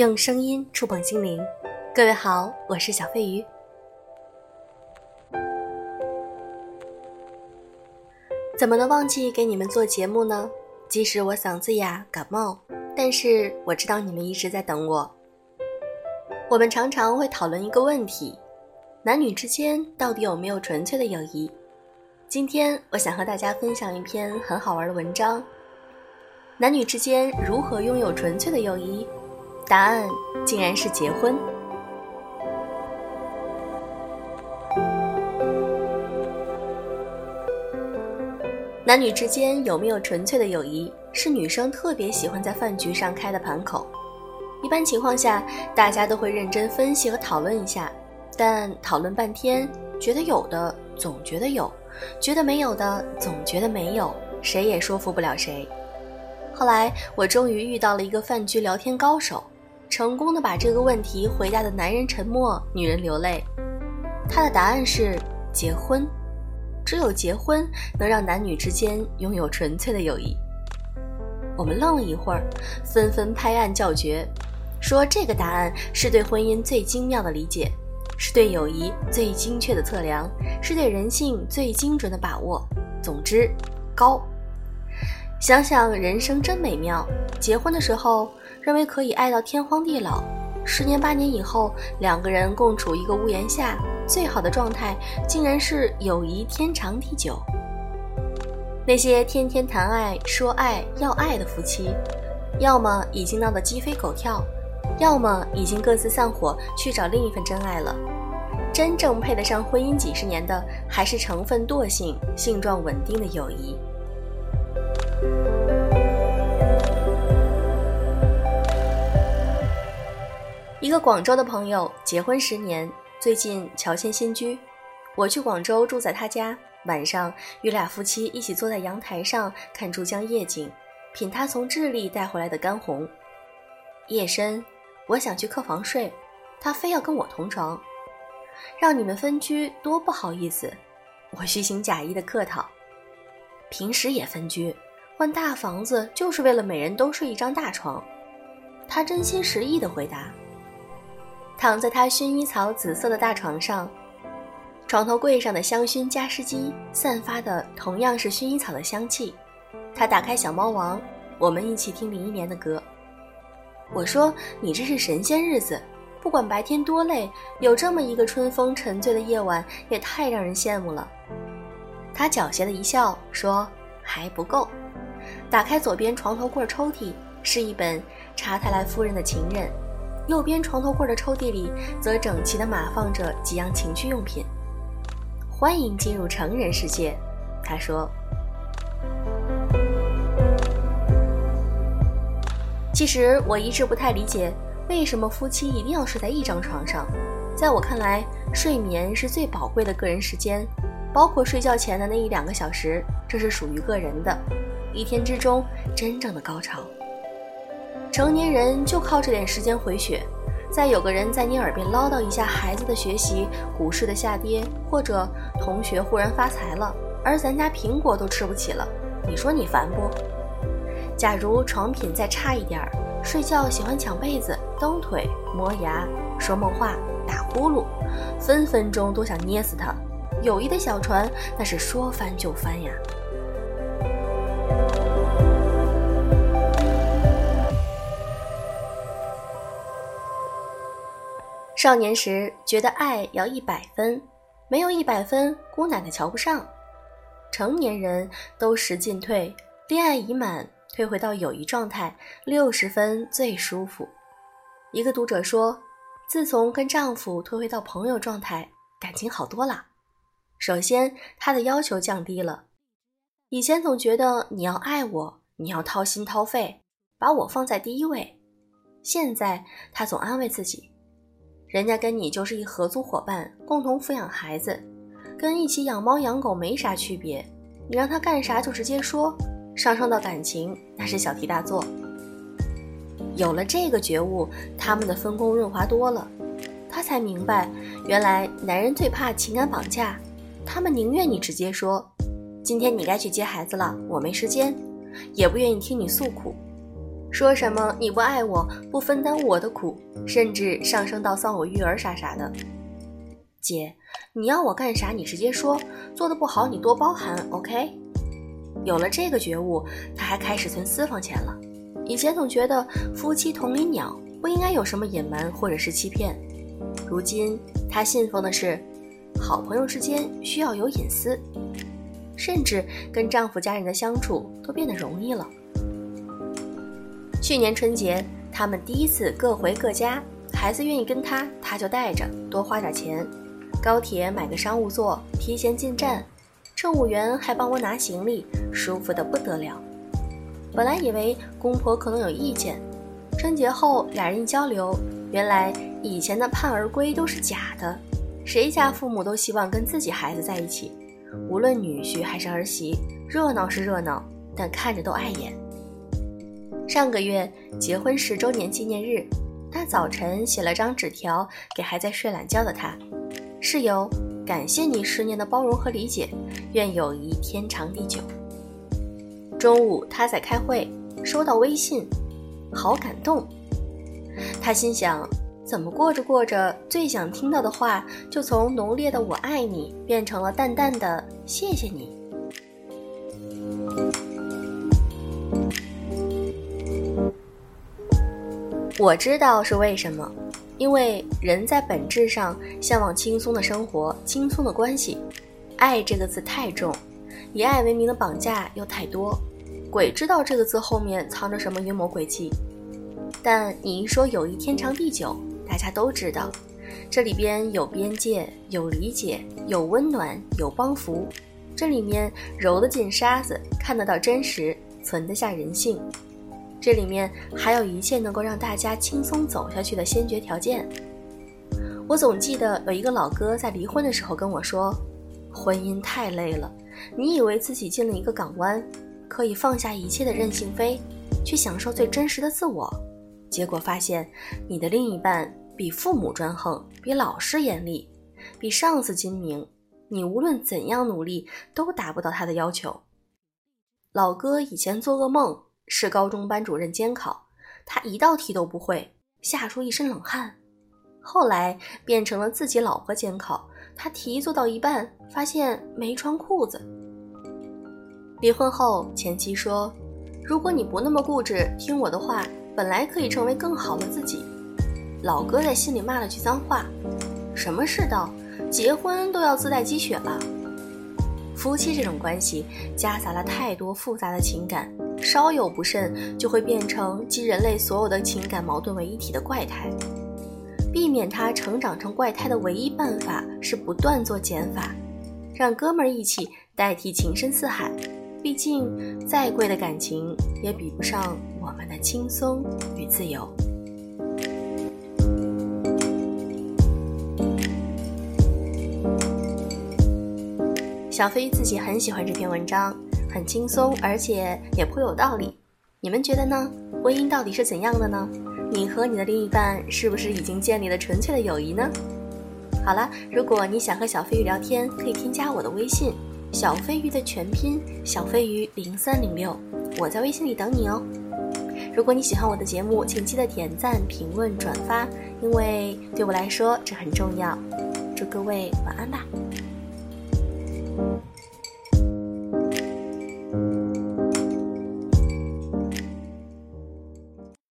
用声音触碰心灵，各位好，我是小飞鱼。怎么能忘记给你们做节目呢？即使我嗓子哑、感冒，但是我知道你们一直在等我。我们常常会讨论一个问题：男女之间到底有没有纯粹的友谊？今天我想和大家分享一篇很好玩的文章：男女之间如何拥有纯粹的友谊？答案竟然是结婚。男女之间有没有纯粹的友谊，是女生特别喜欢在饭局上开的盘口。一般情况下，大家都会认真分析和讨论一下，但讨论半天，觉得有的总觉得有，觉得没有的总觉得没有，谁也说服不了谁。后来，我终于遇到了一个饭局聊天高手。成功的把这个问题回答的男人沉默，女人流泪。他的答案是结婚，只有结婚能让男女之间拥有纯粹的友谊。我们愣了一会儿，纷纷拍案叫绝，说这个答案是对婚姻最精妙的理解，是对友谊最精确的测量，是对人性最精准的把握。总之，高。想想人生真美妙，结婚的时候。认为可以爱到天荒地老，十年八年以后，两个人共处一个屋檐下，最好的状态竟然是友谊天长地久。那些天天谈爱、说爱、要爱的夫妻，要么已经闹得鸡飞狗跳，要么已经各自散伙去找另一份真爱了。真正配得上婚姻几十年的，还是成分惰性、性状稳定的友谊。一个广州的朋友结婚十年，最近乔迁新居，我去广州住在他家，晚上与俩夫妻一起坐在阳台上看珠江夜景，品他从智利带回来的干红。夜深，我想去客房睡，他非要跟我同床，让你们分居多不好意思，我虚情假意的客套。平时也分居，换大房子就是为了每人都睡一张大床，他真心实意的回答。躺在他薰衣草紫色的大床上，床头柜上的香薰加湿机散发的同样是薰衣草的香气。他打开小猫王，我们一起听林忆莲的歌。我说：“你这是神仙日子，不管白天多累，有这么一个春风沉醉的夜晚，也太让人羡慕了。”他狡黠的一笑说：“还不够。”打开左边床头柜抽屉，是一本查泰莱夫人的情人。右边床头柜的抽屉里，则整齐地码放着几样情趣用品。欢迎进入成人世界，他说。其实我一直不太理解，为什么夫妻一定要睡在一张床上。在我看来，睡眠是最宝贵的个人时间，包括睡觉前的那一两个小时，这是属于个人的，一天之中真正的高潮。成年人就靠这点时间回血，再有个人在你耳边唠叨一下孩子的学习、股市的下跌，或者同学忽然发财了，而咱家苹果都吃不起了，你说你烦不？假如床品再差一点儿，睡觉喜欢抢被子、蹬腿、磨牙、说梦话、打呼噜，分分钟都想捏死他。友谊的小船那是说翻就翻呀。少年时觉得爱要一百分，没有一百分，姑奶奶瞧不上。成年人都识进退，恋爱已满，退回到友谊状态，六十分最舒服。一个读者说，自从跟丈夫退回到朋友状态，感情好多了。首先，他的要求降低了，以前总觉得你要爱我，你要掏心掏肺，把我放在第一位。现在他总安慰自己。人家跟你就是一合租伙伴，共同抚养孩子，跟一起养猫养狗没啥区别。你让他干啥就直接说，上升到感情那是小题大做。有了这个觉悟，他们的分工润滑多了。他才明白，原来男人最怕情感绑架，他们宁愿你直接说，今天你该去接孩子了，我没时间，也不愿意听你诉苦。说什么你不爱我，不分担我的苦，甚至上升到丧我育儿啥啥的。姐，你要我干啥？你直接说，做的不好你多包涵，OK？有了这个觉悟，他还开始存私房钱了。以前总觉得夫妻同林鸟，不应该有什么隐瞒或者是欺骗。如今他信奉的是，好朋友之间需要有隐私，甚至跟丈夫家人的相处都变得容易了。去年春节，他们第一次各回各家，孩子愿意跟他，他就带着，多花点钱。高铁买个商务座，提前进站，乘务员还帮我拿行李，舒服的不得了。本来以为公婆可能有意见，春节后俩人一交流，原来以前的盼儿归都是假的。谁家父母都希望跟自己孩子在一起，无论女婿还是儿媳，热闹是热闹，但看着都碍眼。上个月结婚十周年纪念日，他早晨写了张纸条给还在睡懒觉的他。室友，感谢你十年的包容和理解，愿友谊天长地久。中午他在开会，收到微信，好感动。他心想，怎么过着过着，最想听到的话就从浓烈的“我爱你”变成了淡淡的“谢谢你”。我知道是为什么。因为人在本质上向往轻松的生活、轻松的关系，爱这个字太重，以爱为名的绑架又太多，鬼知道这个字后面藏着什么阴谋诡计。但你一说友谊天长地久，大家都知道，这里边有边界、有理解、有温暖、有帮扶，这里面揉得进沙子，看得到真实，存得下人性。这里面还有一切能够让大家轻松走下去的先决条件。我总记得有一个老哥在离婚的时候跟我说：“婚姻太累了，你以为自己进了一个港湾，可以放下一切的任性飞，去享受最真实的自我，结果发现你的另一半比父母专横，比老师严厉，比上司精明，你无论怎样努力都达不到他的要求。”老哥以前做噩梦。是高中班主任监考，他一道题都不会，吓出一身冷汗。后来变成了自己老婆监考，他题做到一半，发现没穿裤子。离婚后，前妻说：“如果你不那么固执，听我的话，本来可以成为更好的自己。”老哥在心里骂了句脏话：“什么世道？结婚都要自带鸡血了？”夫妻这种关系夹杂了太多复杂的情感。稍有不慎，就会变成集人类所有的情感矛盾为一体的怪胎。避免他成长成怪胎的唯一办法是不断做减法，让哥们儿义气代替情深似海。毕竟，再贵的感情也比不上我们的轻松与自由。小飞自己很喜欢这篇文章。很轻松，而且也颇有道理。你们觉得呢？婚姻到底是怎样的呢？你和你的另一半是不是已经建立了纯粹的友谊呢？好了，如果你想和小飞鱼聊天，可以添加我的微信“小飞鱼”的全拼“小飞鱼零三零六”，我在微信里等你哦。如果你喜欢我的节目，请记得点赞、评论、转发，因为对我来说这很重要。祝各位晚安吧。